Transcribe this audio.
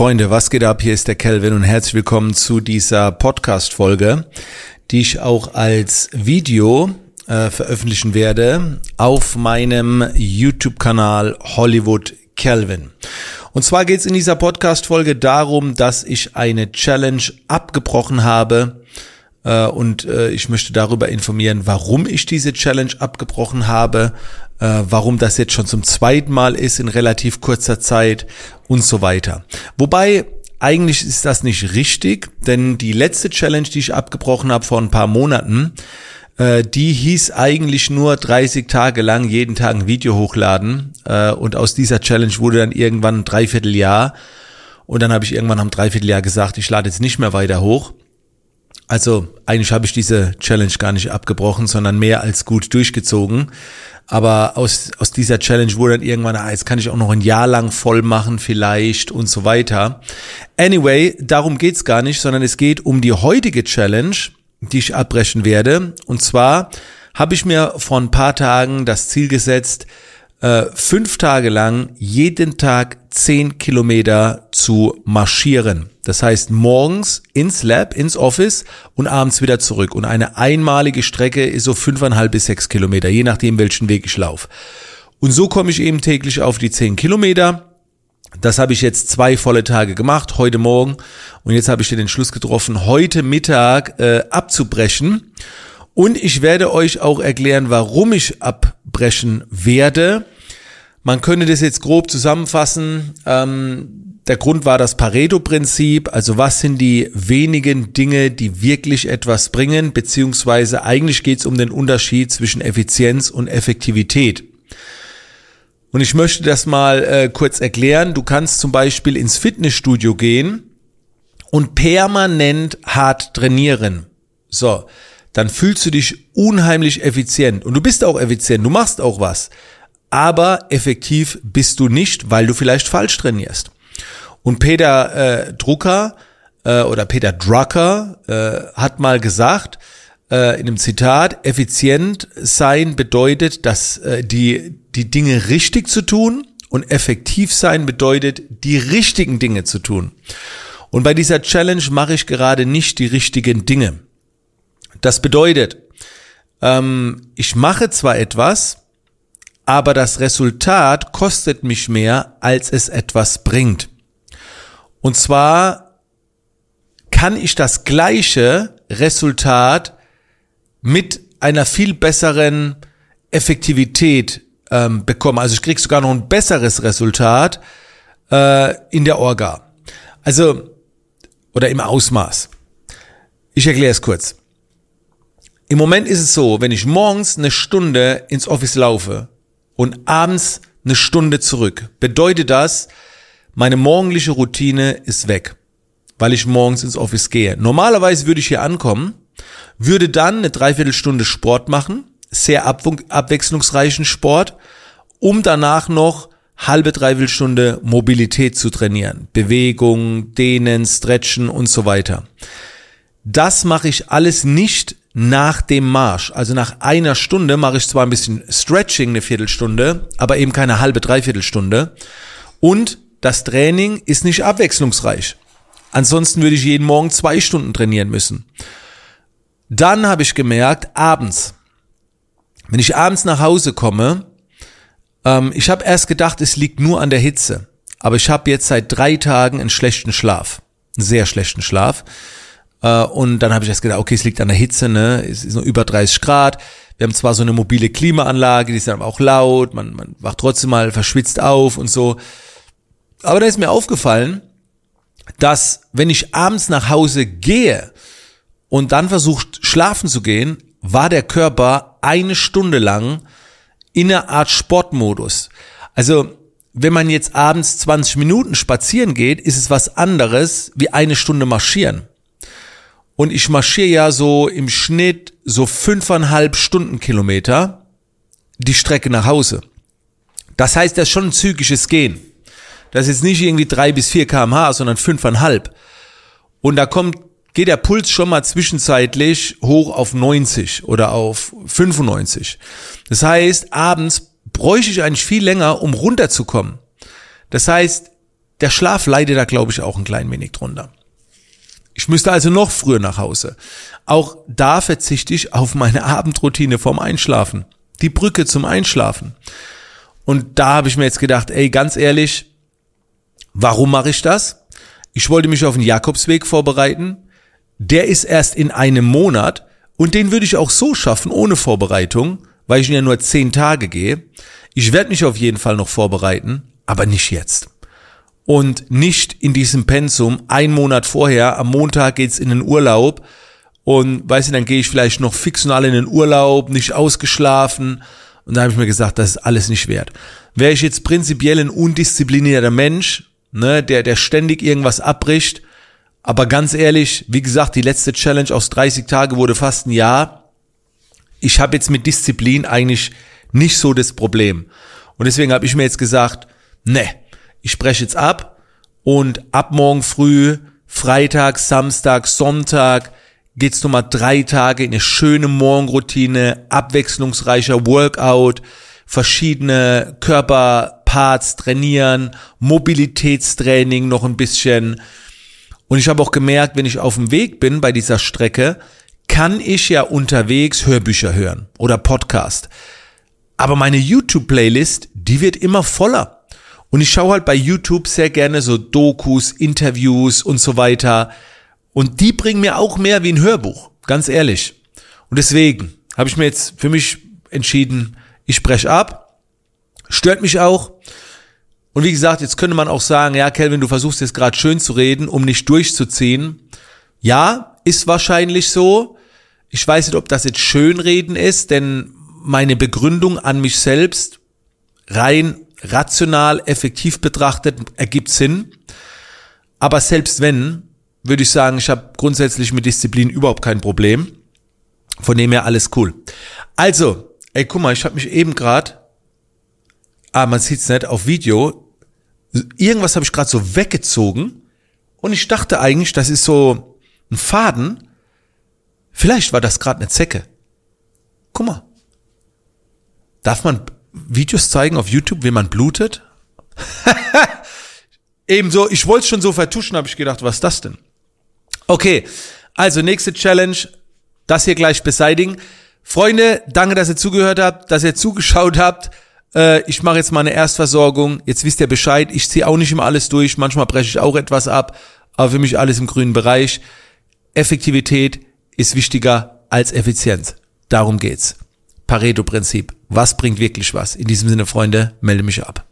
Freunde, was geht ab? Hier ist der Kelvin und herzlich willkommen zu dieser Podcast-Folge, die ich auch als Video äh, veröffentlichen werde auf meinem YouTube-Kanal Hollywood Kelvin. Und zwar geht es in dieser Podcast-Folge darum, dass ich eine Challenge abgebrochen habe äh, und äh, ich möchte darüber informieren, warum ich diese Challenge abgebrochen habe, äh, warum das jetzt schon zum zweiten Mal ist in relativ kurzer Zeit und so weiter. Wobei eigentlich ist das nicht richtig, denn die letzte Challenge, die ich abgebrochen habe vor ein paar Monaten, äh, die hieß eigentlich nur 30 Tage lang jeden Tag ein Video hochladen äh, und aus dieser Challenge wurde dann irgendwann ein Dreivierteljahr und dann habe ich irgendwann am Dreivierteljahr gesagt, ich lade jetzt nicht mehr weiter hoch. Also eigentlich habe ich diese Challenge gar nicht abgebrochen, sondern mehr als gut durchgezogen. Aber aus, aus dieser Challenge wurde dann irgendwann, ah, jetzt kann ich auch noch ein Jahr lang voll machen vielleicht und so weiter. Anyway, darum geht's gar nicht, sondern es geht um die heutige Challenge, die ich abbrechen werde. Und zwar habe ich mir vor ein paar Tagen das Ziel gesetzt, äh, fünf Tage lang jeden Tag zehn Kilometer zu marschieren. Das heißt morgens ins Lab, ins Office und abends wieder zurück. Und eine einmalige Strecke ist so fünfeinhalb bis sechs Kilometer, je nachdem welchen Weg ich laufe. Und so komme ich eben täglich auf die zehn Kilometer. Das habe ich jetzt zwei volle Tage gemacht, heute Morgen. Und jetzt habe ich den Entschluss getroffen, heute Mittag äh, abzubrechen. Und ich werde euch auch erklären, warum ich abbrechen werde. Man könnte das jetzt grob zusammenfassen. Ähm, der Grund war das Pareto-Prinzip, also was sind die wenigen Dinge, die wirklich etwas bringen, beziehungsweise eigentlich geht es um den Unterschied zwischen Effizienz und Effektivität. Und ich möchte das mal äh, kurz erklären. Du kannst zum Beispiel ins Fitnessstudio gehen und permanent hart trainieren. So, dann fühlst du dich unheimlich effizient und du bist auch effizient, du machst auch was aber effektiv bist du nicht, weil du vielleicht falsch trainierst. Und Peter äh, Drucker äh, oder Peter Drucker äh, hat mal gesagt, äh, in einem Zitat, effizient sein bedeutet, dass äh, die, die Dinge richtig zu tun und effektiv sein bedeutet, die richtigen Dinge zu tun. Und bei dieser Challenge mache ich gerade nicht die richtigen Dinge. Das bedeutet, ähm, ich mache zwar etwas, aber das Resultat kostet mich mehr, als es etwas bringt. Und zwar kann ich das gleiche Resultat mit einer viel besseren Effektivität ähm, bekommen. Also ich krieg sogar noch ein besseres Resultat äh, in der Orga. Also, oder im Ausmaß. Ich erkläre es kurz. Im Moment ist es so, wenn ich morgens eine Stunde ins Office laufe, und abends eine Stunde zurück. Bedeutet das, meine morgendliche Routine ist weg, weil ich morgens ins Office gehe. Normalerweise würde ich hier ankommen, würde dann eine Dreiviertelstunde Sport machen, sehr abwechslungsreichen Sport, um danach noch halbe, dreiviertelstunde Mobilität zu trainieren. Bewegung, Dehnen, Stretchen und so weiter. Das mache ich alles nicht nach dem Marsch. Also nach einer Stunde mache ich zwar ein bisschen Stretching, eine Viertelstunde, aber eben keine halbe, dreiviertelstunde. Und das Training ist nicht abwechslungsreich. Ansonsten würde ich jeden Morgen zwei Stunden trainieren müssen. Dann habe ich gemerkt, abends, wenn ich abends nach Hause komme, ähm, ich habe erst gedacht, es liegt nur an der Hitze. Aber ich habe jetzt seit drei Tagen einen schlechten Schlaf. Einen sehr schlechten Schlaf. Äh, und dann habe ich erst gedacht, okay, es liegt an der Hitze, ne? Es ist nur über 30 Grad. Wir haben zwar so eine mobile Klimaanlage, die ist dann auch laut, man, man wacht trotzdem mal verschwitzt auf und so. Aber da ist mir aufgefallen, dass wenn ich abends nach Hause gehe und dann versucht schlafen zu gehen, war der Körper eine Stunde lang in einer Art Sportmodus. Also wenn man jetzt abends 20 Minuten spazieren geht, ist es was anderes wie eine Stunde marschieren. Und ich marschiere ja so im Schnitt so fünfeinhalb Stundenkilometer die Strecke nach Hause. Das heißt, das ist schon ein zügiges Gehen. Das ist jetzt nicht irgendwie drei bis vier kmh, sondern fünfeinhalb. Und da kommt, geht der Puls schon mal zwischenzeitlich hoch auf 90 oder auf 95. Das heißt, abends bräuchte ich eigentlich viel länger, um runterzukommen. Das heißt, der Schlaf leidet da, glaube ich, auch ein klein wenig drunter. Ich müsste also noch früher nach Hause. Auch da verzichte ich auf meine Abendroutine vorm Einschlafen. Die Brücke zum Einschlafen. Und da habe ich mir jetzt gedacht, ey, ganz ehrlich, warum mache ich das? Ich wollte mich auf den Jakobsweg vorbereiten. Der ist erst in einem Monat und den würde ich auch so schaffen, ohne Vorbereitung, weil ich ja nur zehn Tage gehe. Ich werde mich auf jeden Fall noch vorbereiten, aber nicht jetzt. Und nicht in diesem Pensum, ein Monat vorher, am Montag geht's in den Urlaub und weißt du, dann gehe ich vielleicht noch alle in den Urlaub, nicht ausgeschlafen. Und da habe ich mir gesagt, das ist alles nicht wert. Wäre ich jetzt prinzipiell ein undisziplinierter Mensch, ne, der, der ständig irgendwas abbricht, aber ganz ehrlich, wie gesagt, die letzte Challenge aus 30 Tage wurde fast ein Jahr. Ich habe jetzt mit Disziplin eigentlich nicht so das Problem. Und deswegen habe ich mir jetzt gesagt, ne, ich spreche jetzt ab und ab morgen früh, Freitag, Samstag, Sonntag, geht's nochmal drei Tage in eine schöne Morgenroutine, abwechslungsreicher Workout, verschiedene Körperparts trainieren, Mobilitätstraining noch ein bisschen. Und ich habe auch gemerkt, wenn ich auf dem Weg bin bei dieser Strecke, kann ich ja unterwegs Hörbücher hören oder Podcast. Aber meine YouTube-Playlist, die wird immer voller. Und ich schaue halt bei YouTube sehr gerne so Dokus, Interviews und so weiter. Und die bringen mir auch mehr wie ein Hörbuch, ganz ehrlich. Und deswegen habe ich mir jetzt für mich entschieden, ich spreche ab. Stört mich auch. Und wie gesagt, jetzt könnte man auch sagen, ja, Kelvin, du versuchst jetzt gerade schön zu reden, um nicht durchzuziehen. Ja, ist wahrscheinlich so. Ich weiß nicht, ob das jetzt Schönreden ist, denn meine Begründung an mich selbst rein rational, effektiv betrachtet ergibt Sinn. Aber selbst wenn, würde ich sagen, ich habe grundsätzlich mit Disziplin überhaupt kein Problem. Von dem her alles cool. Also, ey, guck mal, ich habe mich eben gerade, ah, man sieht's nicht auf Video, irgendwas habe ich gerade so weggezogen und ich dachte eigentlich, das ist so ein Faden. Vielleicht war das gerade eine Zecke. Guck mal. Darf man Videos zeigen auf YouTube, wie man blutet? Ebenso, ich wollte es schon so vertuschen, habe ich gedacht, was ist das denn? Okay, also nächste Challenge, das hier gleich beseitigen. Freunde, danke, dass ihr zugehört habt, dass ihr zugeschaut habt. Äh, ich mache jetzt mal eine Erstversorgung. Jetzt wisst ihr Bescheid. Ich ziehe auch nicht immer alles durch. Manchmal breche ich auch etwas ab. Aber für mich alles im grünen Bereich. Effektivität ist wichtiger als Effizienz. Darum geht's. Pareto-Prinzip. Was bringt wirklich was? In diesem Sinne, Freunde, melde mich ab.